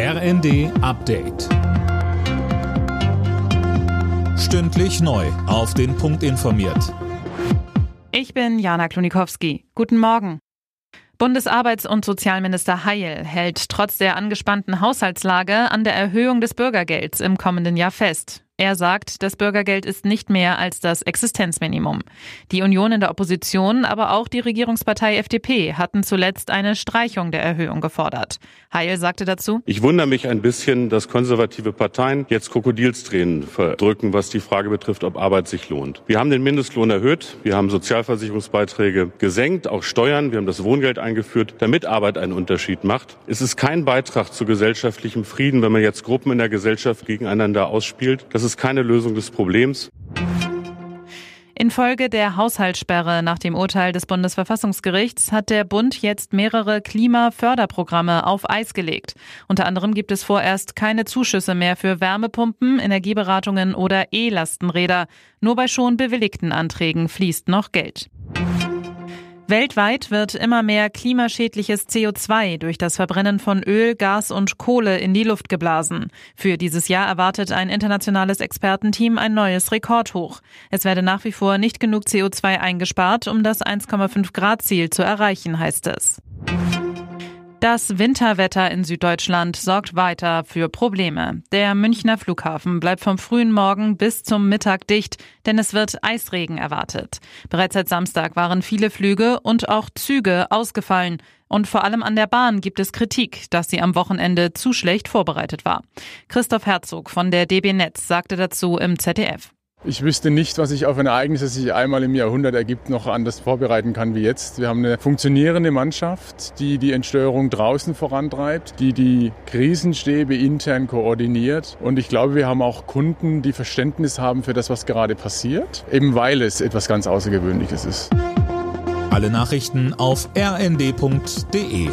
RND Update. Stündlich neu. Auf den Punkt informiert. Ich bin Jana Klonikowski. Guten Morgen. Bundesarbeits- und Sozialminister Heil hält trotz der angespannten Haushaltslage an der Erhöhung des Bürgergelds im kommenden Jahr fest. Er sagt, das Bürgergeld ist nicht mehr als das Existenzminimum. Die Union in der Opposition, aber auch die Regierungspartei FDP hatten zuletzt eine Streichung der Erhöhung gefordert. Heil sagte dazu, Ich wundere mich ein bisschen, dass konservative Parteien jetzt Krokodilstränen verdrücken, was die Frage betrifft, ob Arbeit sich lohnt. Wir haben den Mindestlohn erhöht, wir haben Sozialversicherungsbeiträge gesenkt, auch Steuern, wir haben das Wohngeld eingeführt, damit Arbeit einen Unterschied macht. Es ist kein Beitrag zu gesellschaftlichem Frieden, wenn man jetzt Gruppen in der Gesellschaft gegeneinander ausspielt. Das ist keine Lösung des Problems. Infolge der Haushaltssperre nach dem Urteil des Bundesverfassungsgerichts hat der Bund jetzt mehrere Klimaförderprogramme auf Eis gelegt. Unter anderem gibt es vorerst keine Zuschüsse mehr für Wärmepumpen, Energieberatungen oder E-Lastenräder. Nur bei schon bewilligten Anträgen fließt noch Geld. Weltweit wird immer mehr klimaschädliches CO2 durch das Verbrennen von Öl, Gas und Kohle in die Luft geblasen. Für dieses Jahr erwartet ein internationales Expertenteam ein neues Rekordhoch. Es werde nach wie vor nicht genug CO2 eingespart, um das 1,5 Grad Ziel zu erreichen, heißt es. Das Winterwetter in Süddeutschland sorgt weiter für Probleme. Der Münchner Flughafen bleibt vom frühen Morgen bis zum Mittag dicht, denn es wird Eisregen erwartet. Bereits seit Samstag waren viele Flüge und auch Züge ausgefallen. Und vor allem an der Bahn gibt es Kritik, dass sie am Wochenende zu schlecht vorbereitet war. Christoph Herzog von der DB Netz sagte dazu im ZDF. Ich wüsste nicht, was sich auf ein Ereignis, das sich einmal im Jahrhundert ergibt, noch anders vorbereiten kann wie jetzt. Wir haben eine funktionierende Mannschaft, die die Entsteuerung draußen vorantreibt, die die Krisenstäbe intern koordiniert. Und ich glaube, wir haben auch Kunden, die Verständnis haben für das, was gerade passiert, eben weil es etwas ganz Außergewöhnliches ist. Alle Nachrichten auf rnd.de